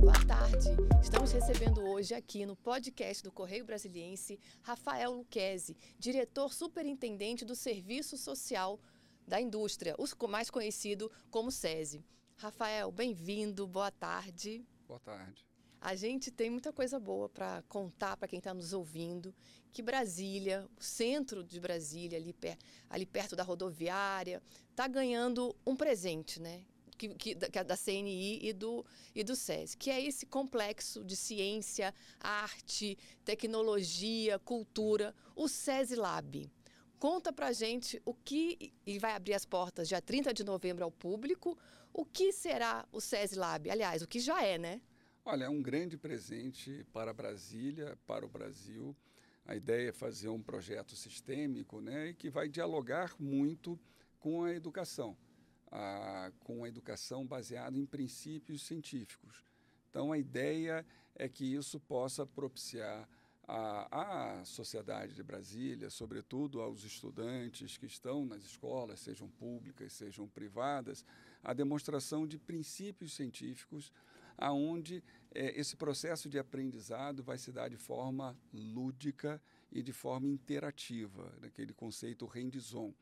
Boa tarde. Estamos recebendo hoje aqui no podcast do Correio Brasiliense Rafael Luquezzi, diretor superintendente do Serviço Social da Indústria, o mais conhecido como SESI. Rafael, bem-vindo, boa tarde. Boa tarde. A gente tem muita coisa boa para contar para quem está nos ouvindo, que Brasília, o centro de Brasília, ali, per, ali perto da rodoviária, está ganhando um presente, né? Que, que, da, é CNI e do, e do que é esse complexo de ciência, arte, tecnologia, cultura, o SESI Lab. Conta pra gente o que, e vai abrir as portas dia 30 de novembro ao público, o que será o SESI Lab? Aliás, o que já é, né? Olha, é um grande presente para Brasília, para o Brasil. A ideia é fazer um projeto sistêmico né, e que vai dialogar muito com a educação, a, com a educação baseada em princípios científicos. Então, a ideia é que isso possa propiciar à, sociedade de Brasília, sobretudo aos estudantes que estão nas escolas, sejam públicas, sejam privadas, a demonstração de princípios científicos aonde é, esse processo de aprendizado vai se dar de forma lúdica e de forma interativa, naquele conceito hands-on. Ou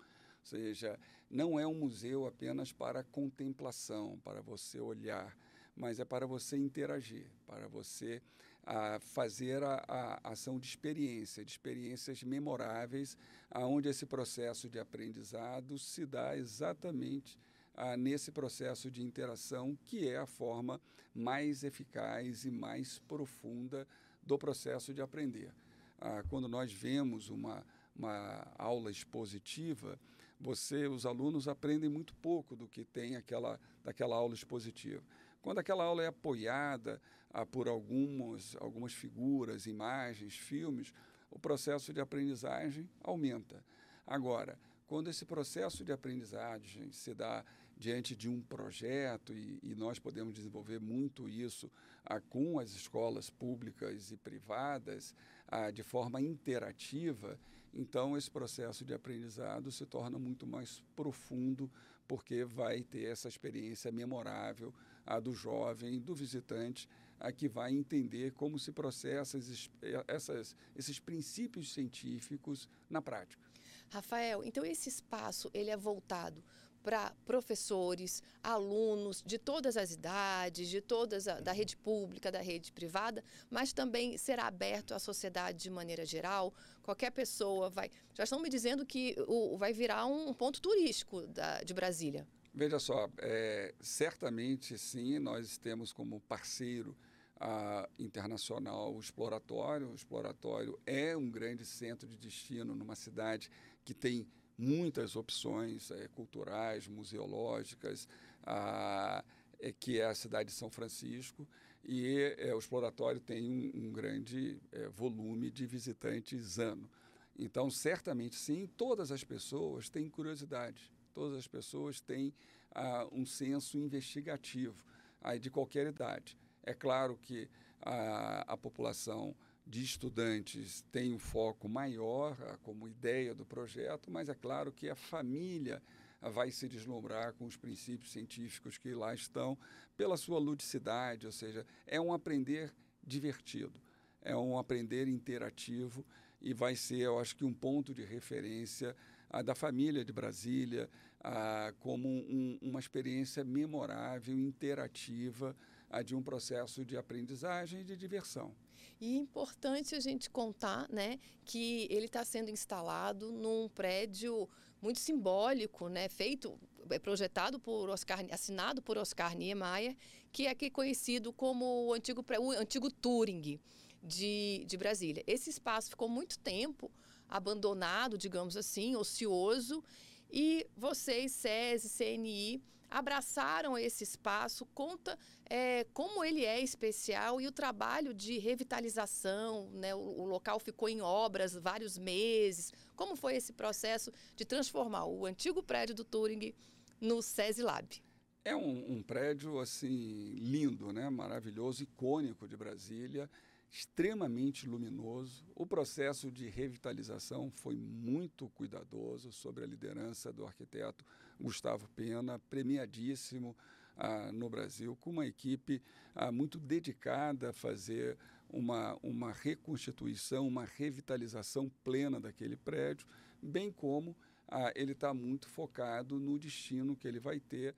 seja, não é um museu apenas para contemplação, para você olhar, mas é para você interagir, para você a, fazer a, a, ação de experiência, de experiências memoráveis, aonde esse processo de aprendizado se dá exatamente ah, nesse processo de interação, que é a forma mais eficaz e mais profunda do processo de aprender. Ah, quando nós vemos uma, uma aula expositiva, você, os alunos aprendem muito pouco do que tem aquela, daquela aula expositiva. Quando aquela aula é apoiada ah, por algumas, algumas figuras, imagens, filmes, o processo de aprendizagem aumenta. Agora, quando esse processo de aprendizagem se dá diante de um projeto, e, e nós podemos desenvolver muito isso ah, com as escolas públicas e privadas, ah, de forma interativa, então esse processo de aprendizado se torna muito mais profundo, porque vai ter essa experiência memorável a do jovem, do visitante, a que vai entender como se processa esses, essas, esses princípios científicos na prática. Rafael, então esse espaço ele é voltado para professores, alunos de todas as idades, de todas a, da rede pública, da rede privada, mas também será aberto à sociedade de maneira geral. Qualquer pessoa vai. Já estão me dizendo que o, vai virar um ponto turístico da, de Brasília. Veja só, é, certamente sim, nós temos como parceiro a internacional o Exploratório. O Exploratório é um grande centro de destino numa cidade que tem muitas opções é, culturais, museológicas, a, é, que é a cidade de São Francisco, e é, o exploratório tem um, um grande volume de visitantes ano. Então, certamente sim, todas as pessoas têm curiosidade, todas as pessoas têm ah, um senso investigativo ah, de qualquer idade. É claro que a, a população de estudantes tem um foco maior como ideia do projeto, mas é claro que a família vai se deslumbrar com os princípios científicos que lá estão, pela sua ludicidade, ou seja, é um aprender divertido, é um aprender interativo e vai ser, eu acho que, um ponto de referência a, da família de Brasília a, como um, uma experiência memorável, interativa, a, de um processo de aprendizagem e de diversão. E é importante a gente contar né, que ele está sendo instalado num prédio muito simbólico, né, feito, é projetado por Oscar, assinado por Oscar Niemeyer, que é aqui conhecido como o antigo, o antigo Turing de, de Brasília. Esse espaço ficou muito tempo abandonado, digamos assim, ocioso, e vocês, SESI, CNI, abraçaram esse espaço, conta é, como ele é especial e o trabalho de revitalização, né? O, o, local ficou em obras vários meses. Como foi esse processo de transformar o antigo prédio do Turing no SESI Lab? É um, um prédio assim lindo, né? maravilhoso, icônico de Brasília, extremamente luminoso. O processo de revitalização foi muito cuidadoso, sobre a liderança do arquiteto Gustavo Pena, premiadíssimo ah, no Brasil, com uma equipe ah, muito dedicada a fazer uma, uma reconstituição, uma revitalização plena daquele prédio, bem como ah, ele está muito focado no destino que ele vai ter,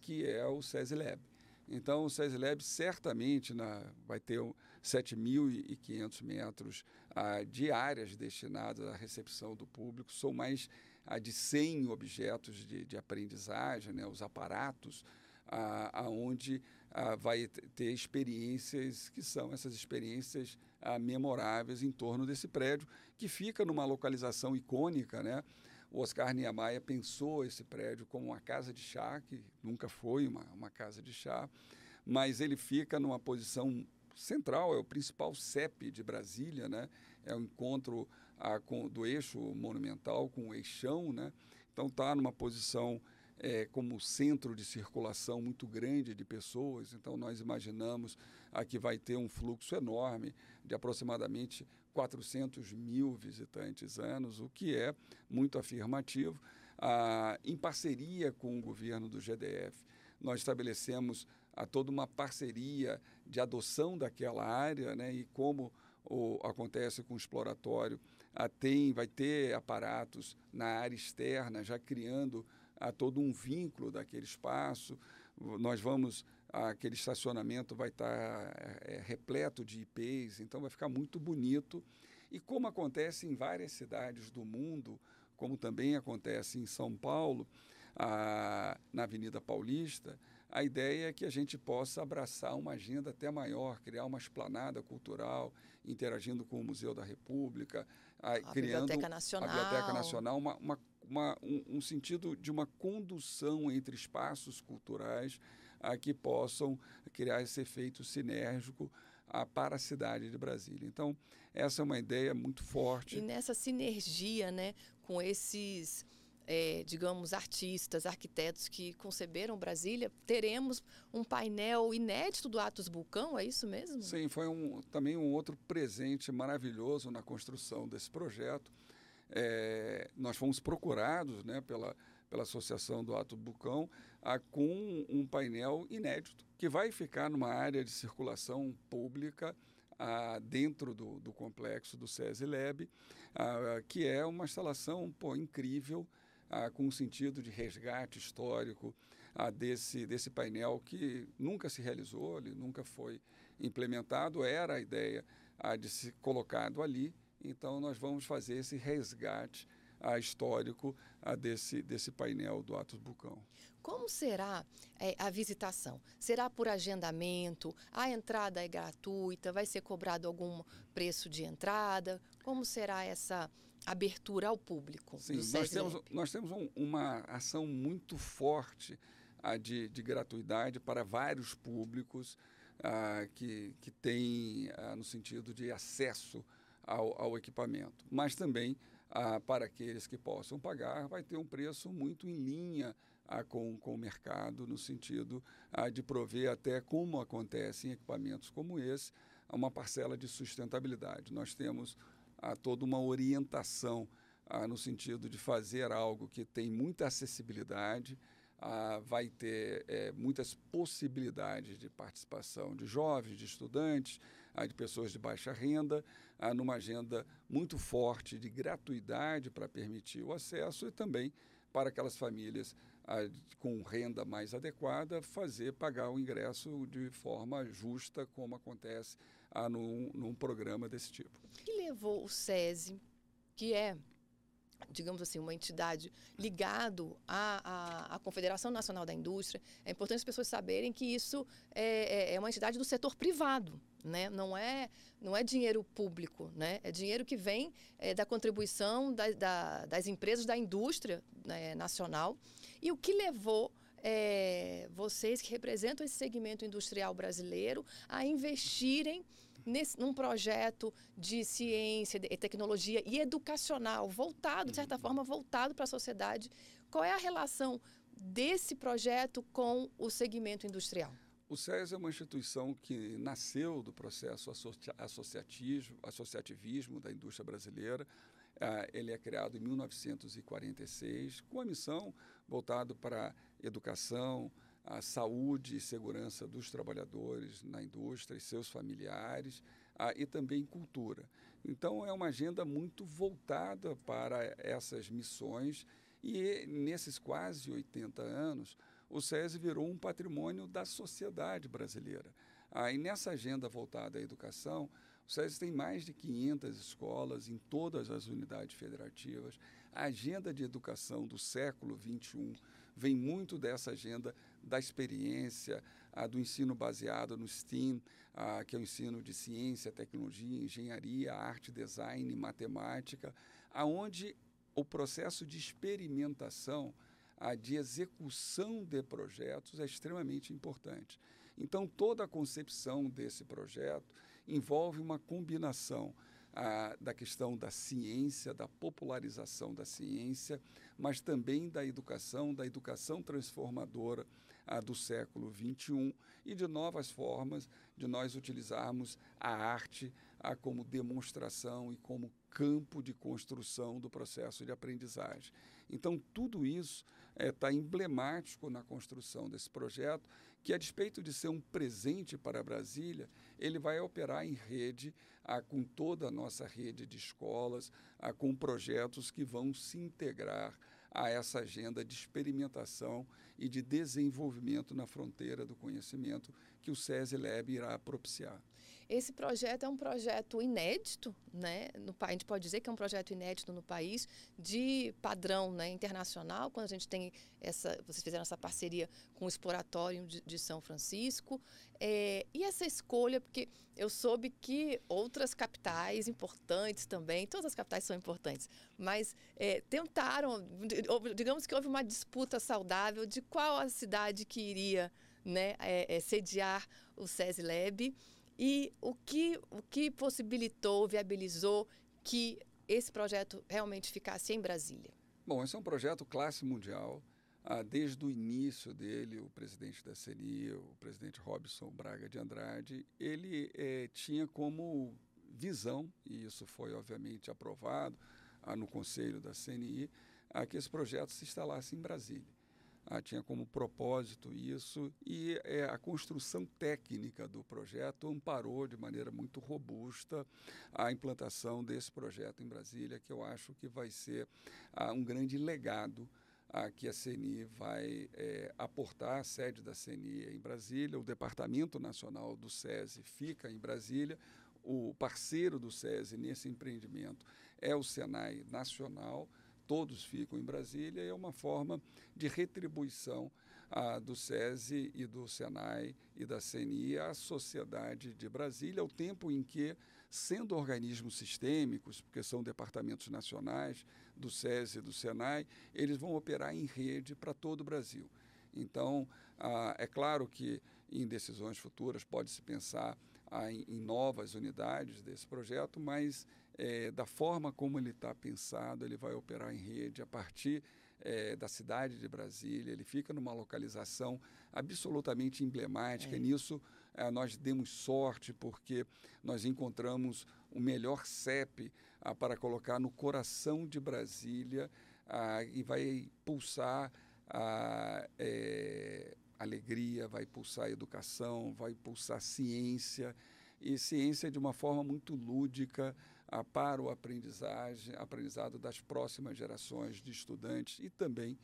que é o SESI Então, o SESI certamente na, vai ter 7.500 metros ah, de áreas destinadas à recepção do público. São mais ah, de 100 objetos de, de aprendizagem, né, os aparatos, ah, aonde ah, vai ter experiências que são essas experiências ah, memoráveis em torno desse prédio, que fica numa localização icônica. Né? O Oscar Niemeyer pensou esse prédio como uma casa de chá, que nunca foi uma, uma casa de chá, mas ele fica numa posição central, é o principal CEP de Brasília, né? é o encontro ah, com, do eixo monumental com o eixão, né? então está numa posição é, como centro de circulação muito grande de pessoas, então nós imaginamos ah, que vai ter um fluxo enorme de aproximadamente 400 mil visitantes anos, o que é muito afirmativo. Ah, em parceria com o governo do GDF, nós estabelecemos a toda uma parceria de adoção daquela área, né, e como o, acontece com o exploratório, a tem, vai ter aparatos na área externa, já criando a todo um vínculo daquele espaço. Nós vamos, aquele estacionamento vai estar é, é, repleto de IPs, então vai ficar muito bonito. E como acontece em várias cidades do mundo, como também acontece em São Paulo, a, na Avenida Paulista, a ideia é que a gente possa abraçar uma agenda até maior, criar uma esplanada cultural, interagindo com o Museu da República, a, a criando Biblioteca Nacional. a Biblioteca Nacional, uma, uma, uma um, um, sentido de uma condução entre espaços culturais que possam criar esse efeito sinérgico a, para a cidade de Brasília. Então, essa é uma ideia muito forte. E nessa sinergia né, com esses é, digamos, artistas, arquitetos que conceberam Brasília, teremos um painel inédito do Atos Vulcão, é isso mesmo? Sim, foi um, também um outro presente maravilhoso na construção desse projeto. É, nós fomos procurados né, pela, pela Associação do Ato Bucão a, com um painel inédito, que vai ficar numa área de circulação pública a, dentro do, do complexo do SESI Lab, a, que é uma instalação pô, incrível, ah, com um sentido de resgate histórico ah, desse, desse painel que nunca se realizou, ele nunca foi implementado, era a ideia ah, de se colocado ali, então nós vamos fazer esse resgate ah, histórico ah, desse, desse painel do Atos Bucão. Como será é, a visitação? Será por agendamento? A entrada é gratuita? Vai ser cobrado algum preço de entrada? Como será essa abertura ao público. Sim, nós temos, nós temos um, uma ação muito forte a de, de gratuidade para vários públicos ah, que, que têm ah, no sentido de acesso ao, ao equipamento. Mas também ah, para aqueles que possam pagar, vai ter um preço muito em linha ah, com, com o mercado, no sentido ah, de prover até como acontece em equipamentos como esse, uma parcela de sustentabilidade. Nós temos a toda uma orientação ah, no sentido de fazer algo que tem muita acessibilidade, ah, vai ter é, muitas possibilidades de participação de jovens, de estudantes, ah, de pessoas de baixa renda, ah, numa agenda muito forte de gratuidade para permitir o acesso e também para aquelas famílias ah, com renda mais adequada fazer pagar o ingresso de forma justa, como acontece ah, num, num programa desse tipo. O que levou o SESI, que é digamos assim, uma entidade ligado à, à, à, Confederação Nacional da Indústria, é importante as pessoas saberem que isso é, é, é uma entidade do setor privado, né? não, é, não é dinheiro público, né? é dinheiro que vem é, da contribuição da, da, das empresas da indústria né, nacional. E o que levou é, vocês que representam esse segmento industrial brasileiro a investirem nesse, num projeto de ciência e tecnologia e educacional voltado, de certa uhum. forma, voltado para a sociedade. Qual é a relação desse projeto com o segmento industrial? O SES é uma instituição que nasceu do processo associativismo da indústria brasileira. Uh, ele é criado em 1946 com a missão voltada para educação, a saúde e segurança dos trabalhadores na indústria e seus familiares, uh, e também cultura. Então, é uma agenda muito voltada para essas missões e nesses quase 80 anos, o SESI virou um patrimônio da sociedade brasileira. Ah, e nessa agenda voltada à educação, o SESI tem mais de 500 escolas em todas as unidades federativas. A agenda de educação do século XXI vem muito dessa agenda da experiência, ah, do ensino baseado no STEAM, ah, que é o ensino de ciência, tecnologia, engenharia, arte, design, matemática, aonde o processo de experimentação, a de execução de projetos é extremamente importante. Então, toda a concepção desse projeto envolve uma combinação ah, da questão da ciência, da popularização da ciência, mas também da educação, da educação transformadora ah, do século XXI e de novas formas de nós utilizarmos a arte ah, como demonstração e como campo de construção do processo de aprendizagem. Então, tudo isso está é, emblemático na construção desse projeto, que, a despeito de ser um presente para Brasília, ele vai operar em rede, ah, com toda a nossa rede de escolas, ah, com projetos que vão se integrar a essa agenda de experimentação e de desenvolvimento na fronteira do conhecimento que o SESI Lab irá propiciar. Esse projeto é um projeto inédito, né? No, a gente pode dizer que é um projeto inédito no país, de padrão né, internacional, quando a gente tem essa. Vocês fizeram essa parceria com o Exploratório de, de São Francisco. É, e essa escolha, porque eu soube que outras capitais importantes também, todas as capitais são importantes, mas é, tentaram, digamos que houve uma disputa saudável de qual a cidade que iria né, é, é sediar o SESI Lab. E o que, o que possibilitou, viabilizou que esse projeto realmente ficasse em Brasília? Bom, esse é um projeto classe mundial. Ah, desde o início dele, o presidente da CNI, o presidente Robson Braga de Andrade, ele eh, tinha como visão, e isso foi obviamente aprovado ah, no conselho da CNI, ah, que esse projeto se instalasse em Brasília. Ah, tinha como propósito isso e é, a construção técnica do projeto amparou de maneira muito robusta a implantação desse projeto em Brasília, que eu acho que vai ser ah, um grande legado a que a CNI vai é, aportar, a sede da CNI é em Brasília, o Departamento Nacional do SESI fica em Brasília, o parceiro do SESI nesse empreendimento é o Senai Nacional, todos ficam em Brasília, é uma forma de retribuição ah, do SESI e do SENAI e da CNI à sociedade de Brasília, ao tempo em que, sendo organismos sistêmicos, porque são departamentos nacionais do SESI e do SENAI, eles vão operar em rede para todo o Brasil. Então, ah, é claro que em decisões futuras pode-se pensar ah, em, em novas unidades desse projeto, mas é, da forma como ele está pensado, ele vai operar em rede a partir é, da cidade de Brasília, ele fica numa localização absolutamente emblemática. É. Nisso nós demos sorte porque nós encontramos o melhor CEP ah, para colocar no coração de Brasília ah, e vai pulsar a é, alegria, vai pulsar educação, vai pulsar ciência e ciência de uma forma muito lúdica para o aprendizagem, aprendizado das próximas gerações de estudantes e também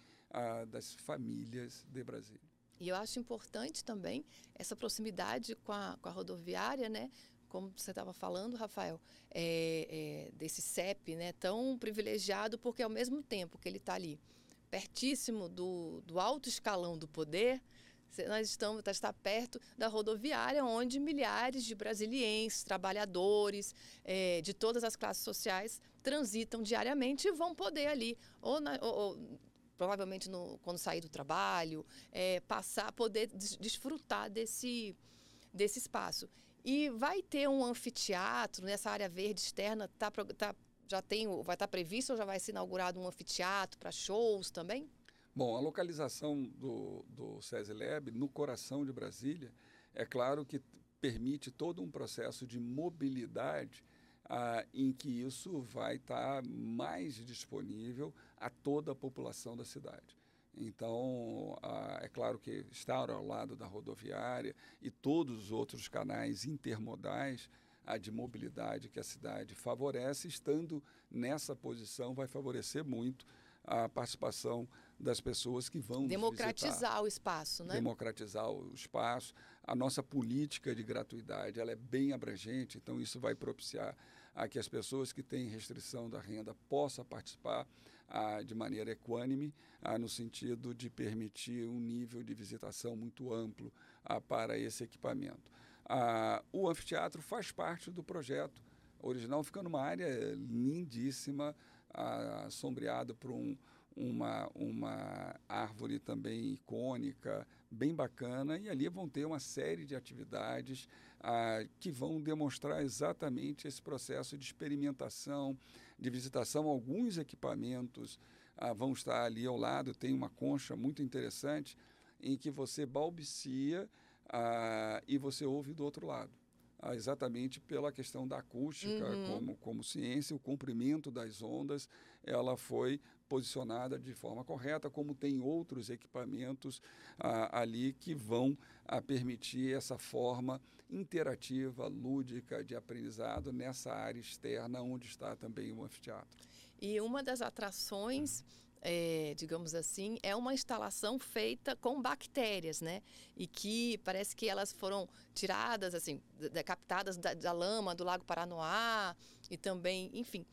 das famílias de Brasília. E eu acho importante também essa proximidade com a, com a rodoviária, né? Como você estava falando, Rafael, é, é, desse CEP, né? Tão privilegiado, porque ao mesmo tempo que ele está ali, pertíssimo do, do alto escalão do poder, nós estamos tá, está perto da rodoviária, onde milhares de brasilienses, trabalhadores é, de todas as classes sociais transitam diariamente e vão poder ali, ou, na, ou, ou provavelmente no, quando sair do trabalho, é, passar, poder des, desfrutar desse, desse espaço. E vai ter um anfiteatro nessa área verde externa, tá, tá, já tem, vai estar tá previsto ou já vai ser inaugurado um anfiteatro para shows também? Bom, a localização do, do SESI Lab, no coração de Brasília, É claro que permite todo um processo de mobilidade ah, em que isso vai estar tá mais disponível a toda a população da cidade. Então, ah, é claro que estar ao lado da rodoviária e todos os outros canais intermodais a de mobilidade que a cidade favorece, estando nessa posição, vai favorecer muito a participação das pessoas que vão democratizar o espaço, né? Democratizar o espaço. A nossa política de gratuidade, ela é bem abrangente, então isso vai propiciar a que as pessoas que têm restrição da renda possam participar ah, de maneira equânime, ah, no sentido de permitir um nível de visitação muito amplo ah, para esse equipamento. o anfiteatro faz parte do projeto original, fica numa área lindíssima, sombreado por um, uma, uma árvore também icônica, bem bacana, e ali vão ter uma série de atividades ah, que vão demonstrar exatamente esse processo de experimentação, de visitação. Alguns equipamentos ah, vão estar ali ao lado, tem uma concha muito interessante em que você balbucia ah, e você ouve do outro lado. Exatamente pela questão da acústica uhum. como, como ciência, o comprimento das ondas, ela foi posicionada de forma correta, como tem outros equipamentos ah, ali que vão ah, permitir essa forma interativa, lúdica de aprendizado nessa área externa onde está também o anfiteatro. E uma das atrações é, digamos assim, é uma instalação feita com bactérias, né? E que parece que elas foram tiradas, assim, captadas da, da lama do Lago Paranoá e também, enfim.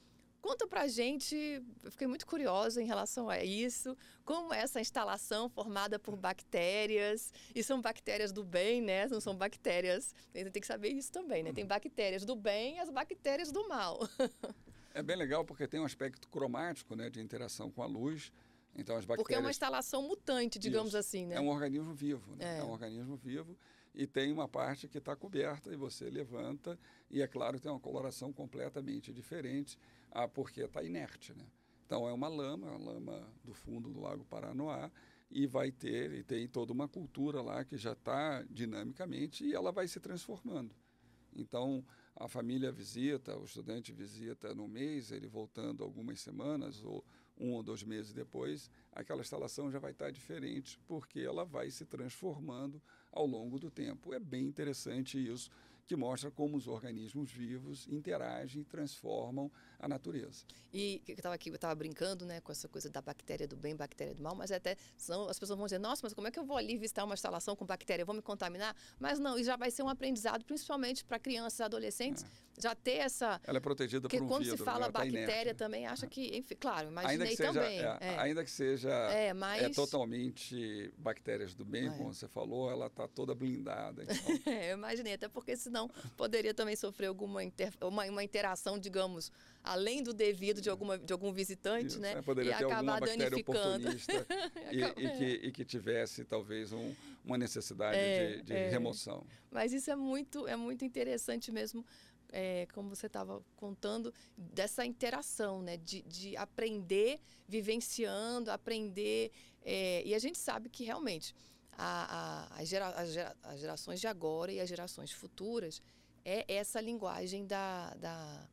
Conta pra gente, eu fiquei muito curiosa em relação a isso, como essa instalação formada por bactérias, e são bactérias do bem, né? Não são bactérias, tem que saber isso também, né? Tem bactérias do bem e as bactérias do mal. É bem legal porque tem um aspecto cromático, né, de interação com a luz. Então as bactérias. Porque é uma instalação mutante, digamos Isso. assim, né? É um organismo vivo, né? É. é um organismo vivo e tem uma parte que está coberta e você levanta e é claro tem uma coloração completamente diferente, ah, porque está inerte, né? Então é uma lama, a lama do fundo do Lago Paranoá e vai ter e tem toda uma cultura lá que já está dinamicamente e ela vai se transformando. Então a família visita, o estudante visita no mês, ele voltando algumas semanas ou um ou dois meses depois, aquela instalação já vai estar diferente, porque ela vai se transformando ao longo do tempo. É bem interessante isso que mostra como os organismos vivos interagem e transformam a natureza. E eu estava aqui, eu estava brincando, né, com essa coisa da bactéria do bem, bactéria do mal, mas até são, as pessoas vão dizer, nossa, mas como é que eu vou ali visitar uma instalação com bactéria? Eu vou me contaminar? Mas não, e já vai ser um aprendizado, principalmente para crianças e adolescentes, é. Já ter essa... Ela é protegida por um quando vidro, se fala tá bactéria tá também acha que, enfim, claro, imaginei ainda que seja, também. É, é. Ainda que seja é, mas... é totalmente bactérias do bem, é. como você falou, ela está toda blindada. Então. eu imaginei, até porque senão poderia também sofrer alguma inter, uma, uma interação, digamos, além do devido de, alguma, de algum visitante, Isso, né? É, poderia e ter acabar danificando. e, e, que, e que tivesse talvez um, uma necessidade é, de, de é. remoção. Mas isso é muito, é muito interessante mesmo. É, como você estava contando, dessa interação, né? De, de aprender vivenciando, aprender. É, e a gente sabe que realmente a, a, as, gera, as, gera, as gerações de agora e as gerações futuras é essa linguagem da, da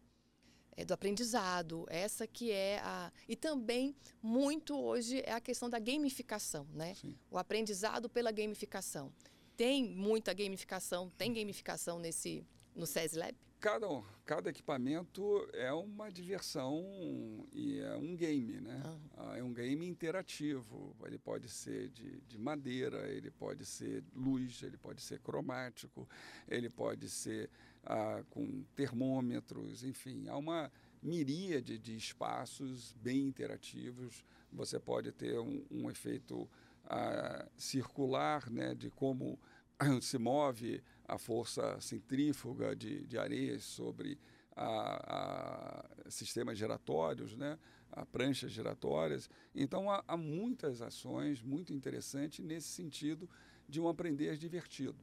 é, do aprendizado, essa que é a. E também, muito hoje, é a questão da gamificação, né? Sim. O aprendizado pela gamificação. Tem muita gamificação, tem gamificação nesse, no SES Lab? Cada, cada equipamento é uma diversão e é um game, né? Ah. É um game interativo. Ele pode ser de, de madeira, ele pode ser luz, ele pode ser cromático, ele pode ser ah, com termômetros, enfim, há uma miríade de espaços bem interativos. Você pode ter um, um efeito ah, circular, né, de como se move a força centrífuga de, de areias sobre a, a sistemas giratórios, né, a pranchas giratórias. Então, há, há muitas ações muito interessantes nesse sentido de um aprender divertido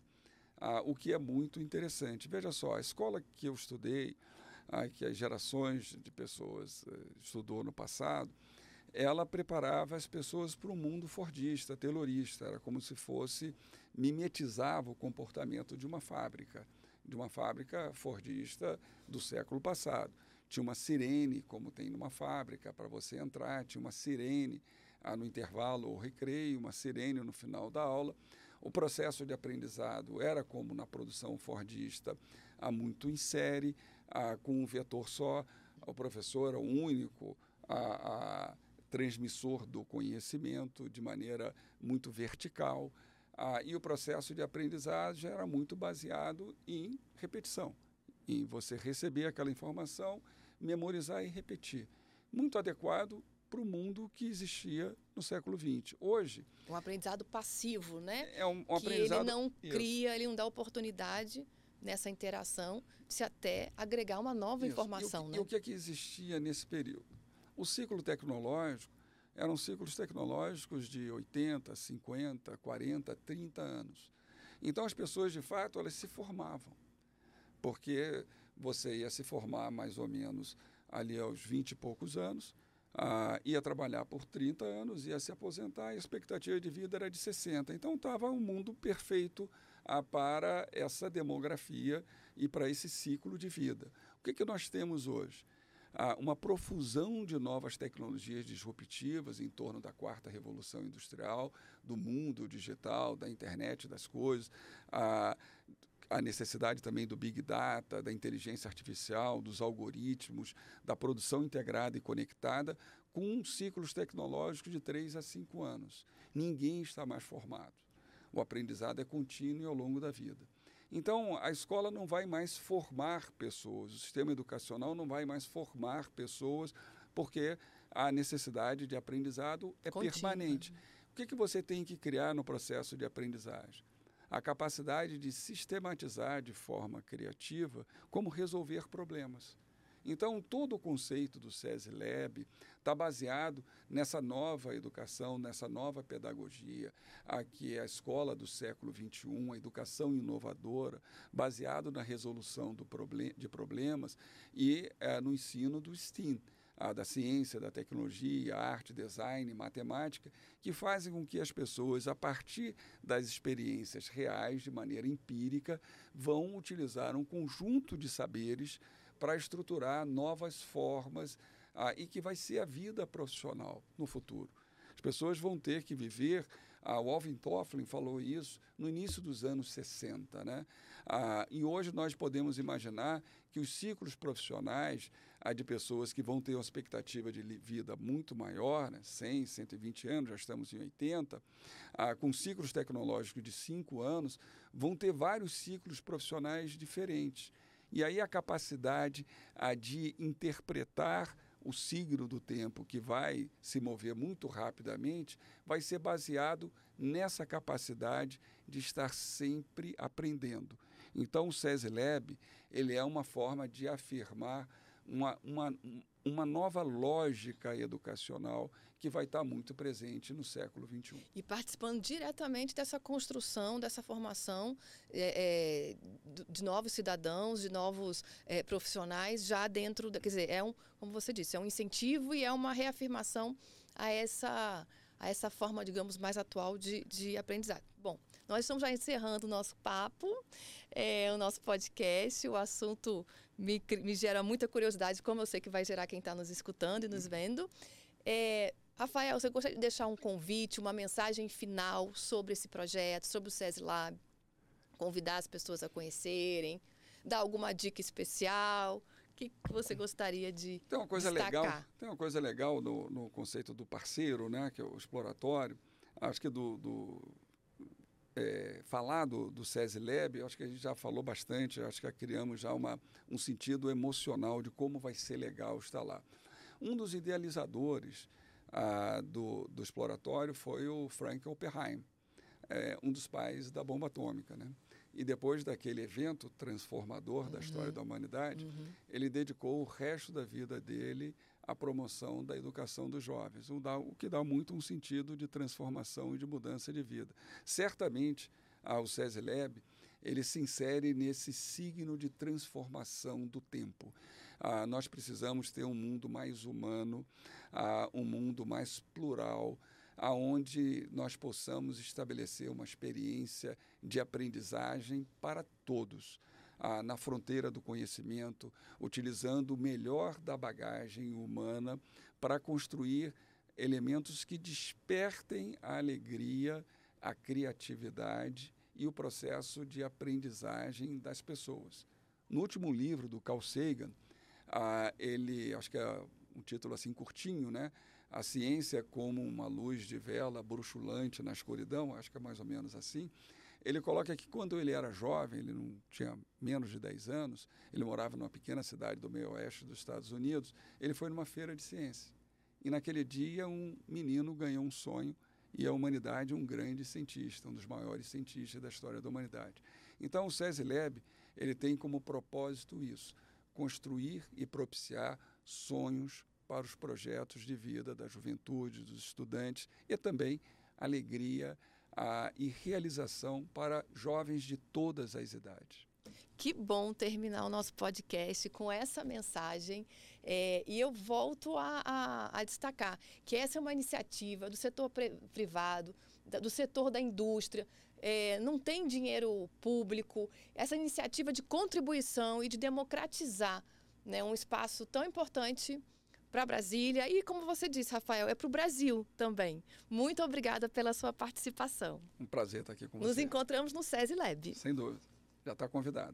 ah, o que é muito interessante. Veja só, a escola que eu estudei, ah, que as gerações de pessoas eh, estudou no passado, ela preparava as pessoas para o mundo fordista, telorista. Era como se fosse, mimetizava o comportamento de uma fábrica, de uma fábrica fordista do século passado. Tinha uma sirene, como tem numa fábrica, para você entrar, tinha uma sirene ah, no intervalo ou recreio, uma sirene no final da aula. O processo de aprendizado era como na produção fordista, há muito em série, ah, com um vetor só, o professor era o único a transmissor do conhecimento de maneira muito vertical. Ah, e o processo de aprendizagem era muito baseado em repetição, em você receber aquela informação, memorizar e repetir. Muito adequado para o mundo que existia no século XX. Hoje. Um aprendizado passivo, né? É um, um que aprendizado. Ele não isso. cria, ele não dá oportunidade nessa interação de se até agregar uma nova Isso. informação, e o, né? E o que, é que existia nesse período? O ciclo tecnológico eram ciclos tecnológicos de 80, 50, 40, 30 anos. Então as pessoas, de fato, elas se formavam. Porque você ia se formar mais ou menos ali aos 20 e poucos anos, ah, ia trabalhar por 30 anos, ia se aposentar a expectativa de vida era de 60. Então estava um mundo perfeito ah, para essa demografia e para esse ciclo de vida. O que, que nós temos hoje? Uma profusão de novas tecnologias disruptivas em torno da quarta revolução industrial, do mundo digital, da internet das coisas, a, a necessidade também do big data, da inteligência artificial, dos algoritmos, da produção integrada e conectada, com ciclos tecnológicos de 3 a 5 anos. Ninguém está mais formado. O aprendizado é contínuo ao longo da vida. Então, a escola não vai mais formar pessoas, o sistema educacional não vai mais formar pessoas, porque a necessidade de aprendizado é Contínua. permanente. O que, que você tem que criar no processo de aprendizagem? A capacidade de sistematizar de forma criativa como resolver problemas. Então, todo o conceito do SESI Lab está baseado nessa nova educação, nessa nova pedagogia, aqui é a escola do século XXI, a educação inovadora, baseado na resolução problem de problemas e é, no ensino do STEAM, a, da ciência, da tecnologia, arte, design, matemática, que fazem com que as pessoas, a partir das experiências reais, de maneira empírica, vão utilizar um conjunto de saberes para estruturar novas formas ah, e que vai ser a vida profissional no futuro. As pessoas vão ter que viver, ah, o Alvin Tofflin falou isso no início dos anos 60, né? Ah, e hoje nós podemos imaginar que os ciclos profissionais ah, de pessoas que vão ter uma expectativa de vida muito maior, né? 100, 120 anos, já estamos em 80, ah, com ciclos tecnológicos de 5 anos, vão ter vários ciclos profissionais diferentes. E aí a capacidade a, de interpretar o signo do tempo, que vai se mover muito rapidamente, vai ser baseado nessa capacidade de estar sempre aprendendo. Então, o SESI Lab ele é uma forma de afirmar uma, uma, uma nova lógica educacional que vai estar muito presente no século XXI. E participando diretamente dessa construção, dessa formação é, é, de novos cidadãos, de novos é, profissionais já dentro, da, quer dizer, é um, como você disse, é um incentivo e é uma reafirmação a essa, a essa forma, digamos, mais atual de, de aprendizado. Nós estamos já encerrando o nosso papo, é, o nosso podcast, o assunto me, me gera muita curiosidade, como eu sei que vai gerar quem está nos escutando e nos vendo. É, Rafael, você gostaria de deixar um convite, uma mensagem final sobre esse projeto, sobre o SESI Lab? Convidar as pessoas a conhecerem, dar alguma dica especial? O que você gostaria de tem uma coisa destacar? legal Tem uma coisa legal no, no, conceito do parceiro, né, que é o exploratório. Acho que do, do é, falar do, do SESI Lab, acho que a gente já falou bastante, acho que criamos já uma, um sentido emocional de como vai ser legal estar lá. Um dos idealizadores ah, do, do exploratório foi o Frank Oppenheim, é, um dos pais da bomba atômica. Né? E depois daquele evento transformador uhum. da história da humanidade, uhum. ele dedicou o resto da vida dele à promoção da educação dos jovens, o, que dá muito um sentido de transformação e de mudança de vida. Certamente, o SESI Lab ele se insere nesse signo de transformação do tempo. Ah, nós precisamos ter um mundo mais humano, ah, um mundo mais plural, aonde nós possamos estabelecer uma experiência de aprendizagem para todos. Na fronteira do conhecimento, utilizando o melhor da bagagem humana para construir elementos que despertem a alegria, a criatividade e o processo de aprendizagem das pessoas. No último livro do Carl Sagan, ele, acho que é um título assim curtinho, né? A ciência como uma luz de vela bruxulante na escuridão, acho que é mais ou menos assim. Ele coloca que quando ele era jovem, ele não tinha menos de 10 anos, ele morava numa pequena cidade do meio oeste dos Estados Unidos, ele foi numa feira de ciência. E naquele dia um menino ganhou um sonho e a humanidade um grande cientista, um dos maiores cientistas da história da humanidade. Então o SESI Lab, ele tem como propósito isso, construir e propiciar sonhos para os projetos de vida da juventude, dos estudantes e também alegria e realização para jovens de todas as idades. Que bom terminar o nosso podcast com essa mensagem. É, e eu volto a, a, a, destacar que essa é uma iniciativa do setor privado, do setor da indústria, é, não tem dinheiro público. Essa iniciativa de contribuição e de democratizar né, um espaço tão importante para Brasília e, como você disse, Rafael, é para o Brasil também. Muito obrigada pela sua participação. Um prazer estar aqui com você. Nos encontramos no SESI Lab. Sem dúvida. Já está convidada.